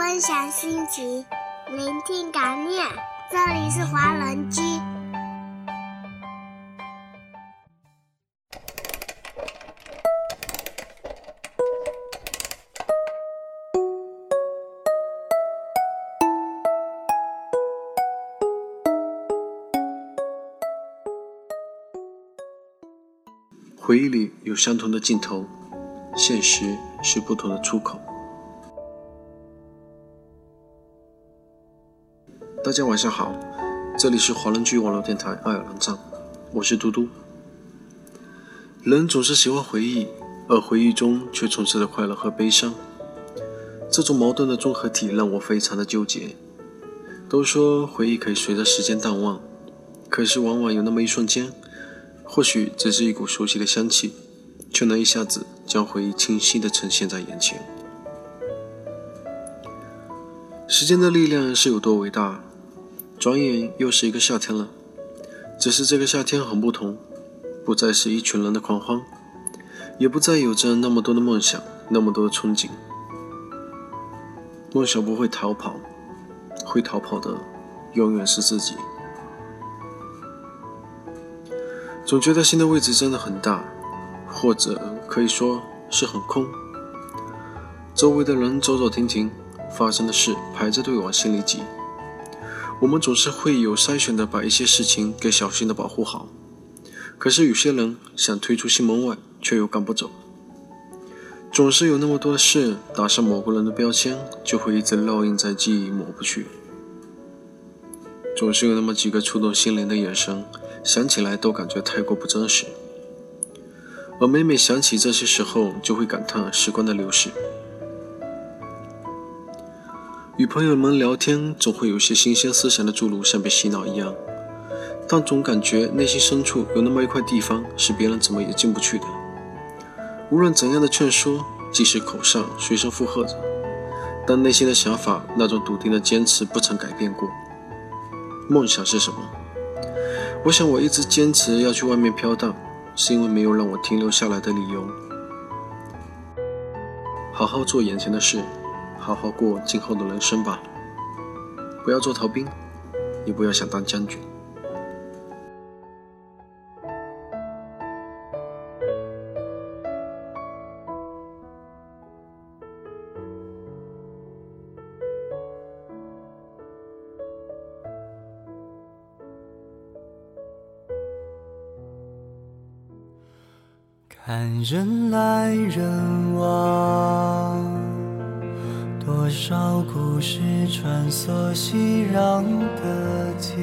分享心情，聆听感念。这里是华人居。回忆里有相同的镜头，现实是不同的出口。大家晚上好，这里是华人居网络电台爱尔兰站，我是嘟嘟。人总是喜欢回忆，而回忆中却充斥着快乐和悲伤，这种矛盾的综合体让我非常的纠结。都说回忆可以随着时间淡忘，可是往往有那么一瞬间。或许只是一股熟悉的香气，却能一下子将回忆清晰地呈现在眼前。时间的力量是有多伟大？转眼又是一个夏天了，只是这个夏天很不同，不再是一群人的狂欢，也不再有着那么多的梦想，那么多的憧憬。梦想不会逃跑，会逃跑的永远是自己。总觉得心的位置真的很大，或者可以说是很空。周围的人走走停停，发生的事排着队往心里挤。我们总是会有筛选的把一些事情给小心的保护好，可是有些人想退出心门外，却又赶不走。总是有那么多的事打上某个人的标签，就会一直烙印在记忆抹不去。总是有那么几个触动心灵的眼神。想起来都感觉太过不真实，而每每想起这些时候，就会感叹时光的流逝。与朋友们聊天，总会有些新鲜思想的注入，像被洗脑一样，但总感觉内心深处有那么一块地方是别人怎么也进不去的。无论怎样的劝说，即使口上随声附和着，但内心的想法那种笃定的坚持不曾改变过。梦想是什么？我想，我一直坚持要去外面飘荡，是因为没有让我停留下来的理由。好好做眼前的事，好好过今后的人生吧。不要做逃兵，也不要想当将军。看人来人往，多少故事穿梭熙攘的街。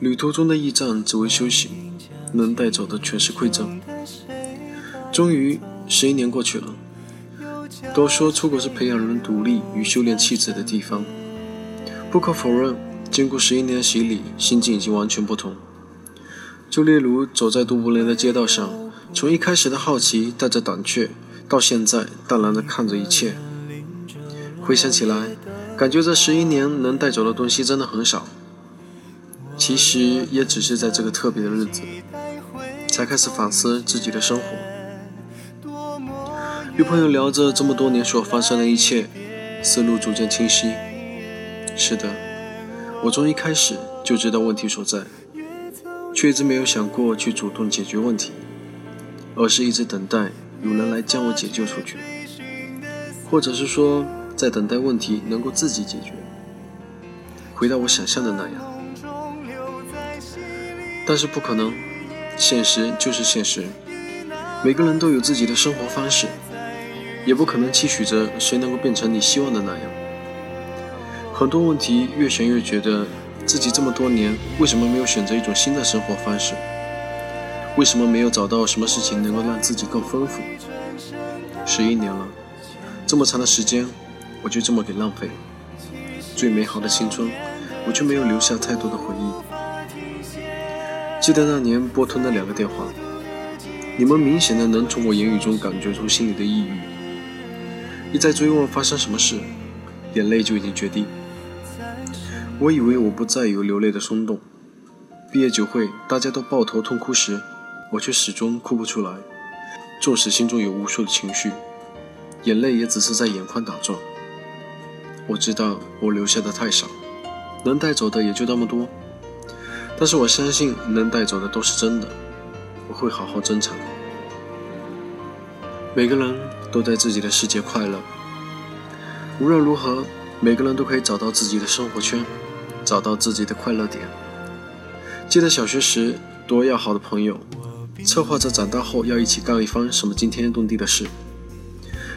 旅途中的驿站只为休息，能带走的全是馈赠。终于，十一年过去了。都说出国是培养人独立与修炼气质的地方，不可否认，经过十一年的洗礼，心境已经完全不同。就例如走在都柏林的街道上。从一开始的好奇带着胆怯，到现在淡然地看着一切。回想起来，感觉这十一年能带走的东西真的很少。其实也只是在这个特别的日子，才开始反思自己的生活。与朋友聊着这么多年所发生的一切，思路逐渐清晰。是的，我从一开始就知道问题所在，却一直没有想过去主动解决问题。而是一直等待有人来将我解救出去，或者是说，在等待问题能够自己解决，回到我想象的那样。但是不可能，现实就是现实，每个人都有自己的生活方式，也不可能期许着谁能够变成你希望的那样。很多问题越想越觉得自己这么多年为什么没有选择一种新的生活方式？为什么没有找到什么事情能够让自己更丰富？十一年了，这么长的时间，我就这么给浪费了。最美好的青春，我却没有留下太多的回忆。记得那年拨通的两个电话，你们明显的能从我言语中感觉出心里的抑郁。一再追问发生什么事，眼泪就已经决堤。我以为我不再有流泪的冲动。毕业酒会，大家都抱头痛哭时。我却始终哭不出来，纵使心中有无数的情绪，眼泪也只是在眼眶打转。我知道我留下的太少，能带走的也就那么多。但是我相信能带走的都是真的，我会好好珍藏。每个人都在自己的世界快乐。无论如何，每个人都可以找到自己的生活圈，找到自己的快乐点。记得小学时，多要好的朋友，策划着长大后要一起干一番什么惊天动地的事。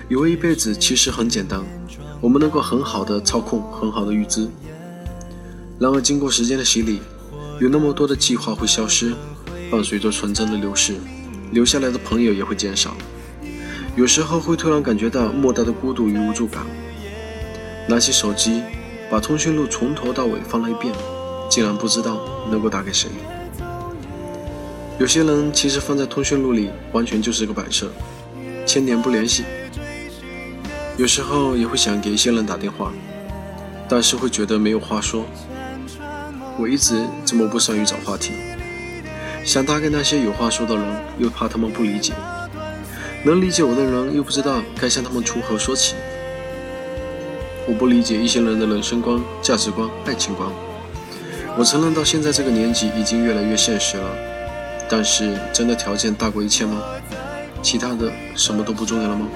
以为一辈子其实很简单，我们能够很好的操控，很好的预知。然而经过时间的洗礼，有那么多的计划会消失，伴随着纯真的流逝，留下来的朋友也会减少。有时候会突然感觉到莫大的孤独与无助感。拿起手机，把通讯录从头到尾翻了一遍，竟然不知道能够打给谁。有些人其实放在通讯录里，完全就是个摆设，千年不联系。有时候也会想给一些人打电话，但是会觉得没有话说。我一直这么不善于找话题，想打给那些有话说的人，又怕他们不理解。能理解我的人又不知道该向他们从何说起。我不理解一些人的人生观、价值观、爱情观。我承认到现在这个年纪已经越来越现实了，但是真的条件大过一切吗？其他的什么都不重要了吗？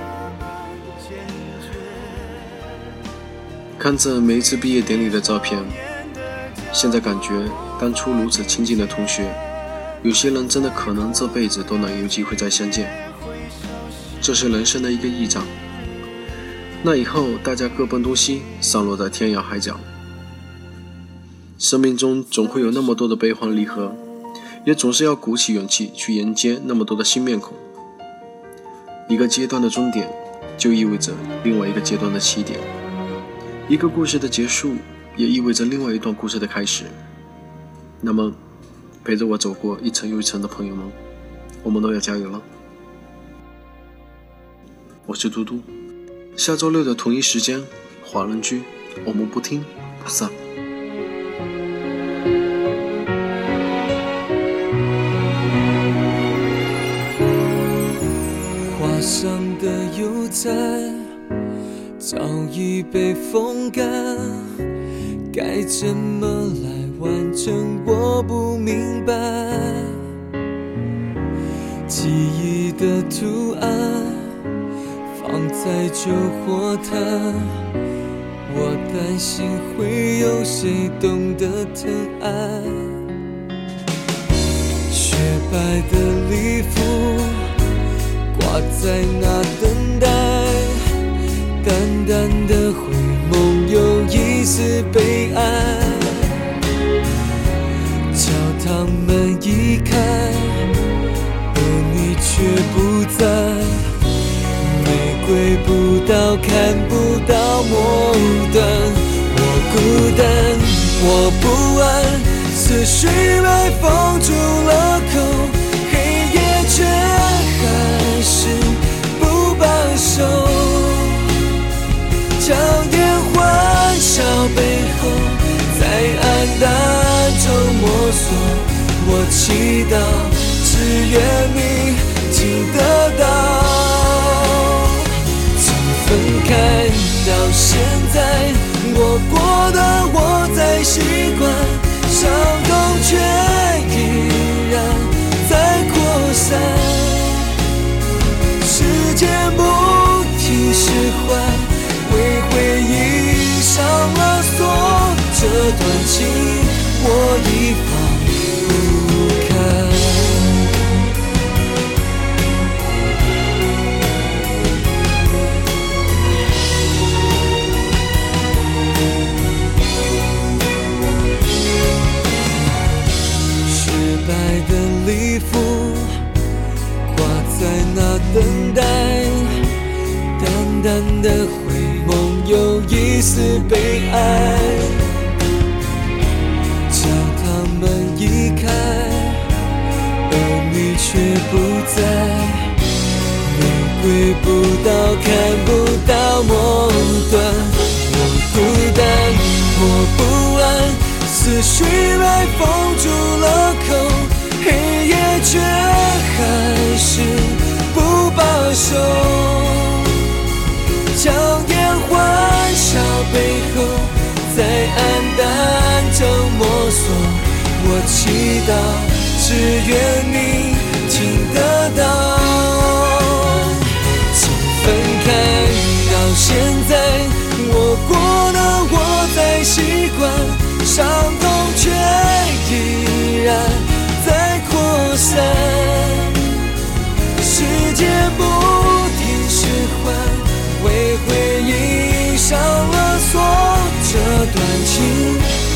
看着每一次毕业典礼的照片，现在感觉当初如此亲近的同学，有些人真的可能这辈子都难有机会再相见。这是人生的一个驿站，那以后大家各奔东西，散落在天涯海角。生命中总会有那么多的悲欢离合，也总是要鼓起勇气去迎接那么多的新面孔。一个阶段的终点，就意味着另外一个阶段的起点；一个故事的结束，也意味着另外一段故事的开始。那么，陪着我走过一层又一层的朋友们，我们都要加油了。我是嘟嘟，下周六的同一时间，华人居，我们不听不散。风干，该怎么来完成？我不明白。记忆的图案。放在旧火炭，我担心会有谁懂得疼爱。雪白的礼服挂在那等待，淡淡的回眸有一丝悲哀。教堂门一开，而你却不在。玫瑰不到，看不到末端。我孤单，我不安，思绪祈祷，只愿你记得到。从分开到现在，我过的我在习惯，伤痛却依然在扩散。时间不停释怀，为回忆上了锁，这段情我已白的礼服挂在那等待，淡淡的回眸有一丝悲哀。教堂门一开，而你却不在。你回不到，看不到末端。我孤单，我不安，思绪被封住了口。却还是不罢休，强颜欢笑背后在暗淡中摸索。我祈祷，只愿你听得到。从分开到现在，我过了，我在习惯伤。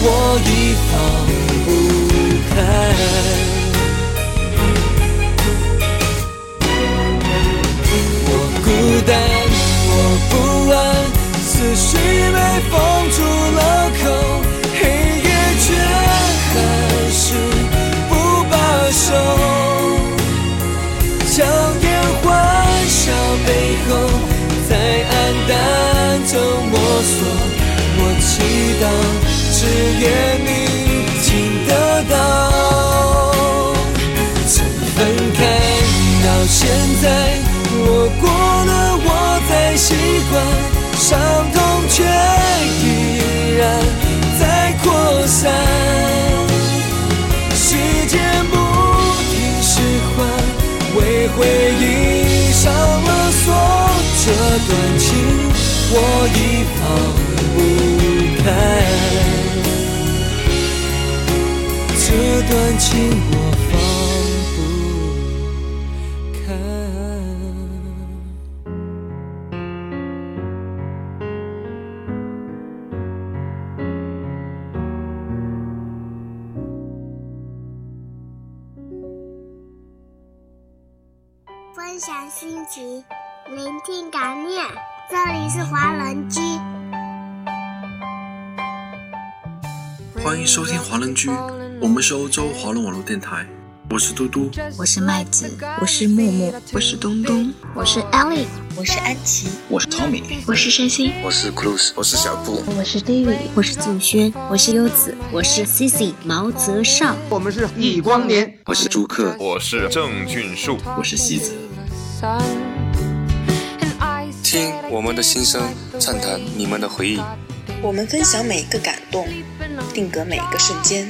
我已放不开。我孤单，我不安，思绪被封住了口，黑夜却还是不罢休。强颜欢笑背后，在暗淡中摸索。我祈祷，只愿你听得到。从分开到现在，我过了，我在习惯，伤痛却依然在扩散。时间不停释怀，为回忆上了锁，这段情我已放不开。段情我放不开。分享心情，聆听感念。这里是华人居，欢迎收听华人居，我们是欧洲华人网络电台，我是嘟嘟。我是麦子，我是木木，我是东东，我是 Ellie，我是安琪，我是 Tommy，我是山心，我是 Cruz，我是小布，我是 David，我是景轩，我是优子，我是 Cici 毛泽少，我们是易光年，我是朱克，我是郑俊树，我是西子。听我们的心声，畅谈你们的回忆。我们分享每一个感动，定格每一个瞬间。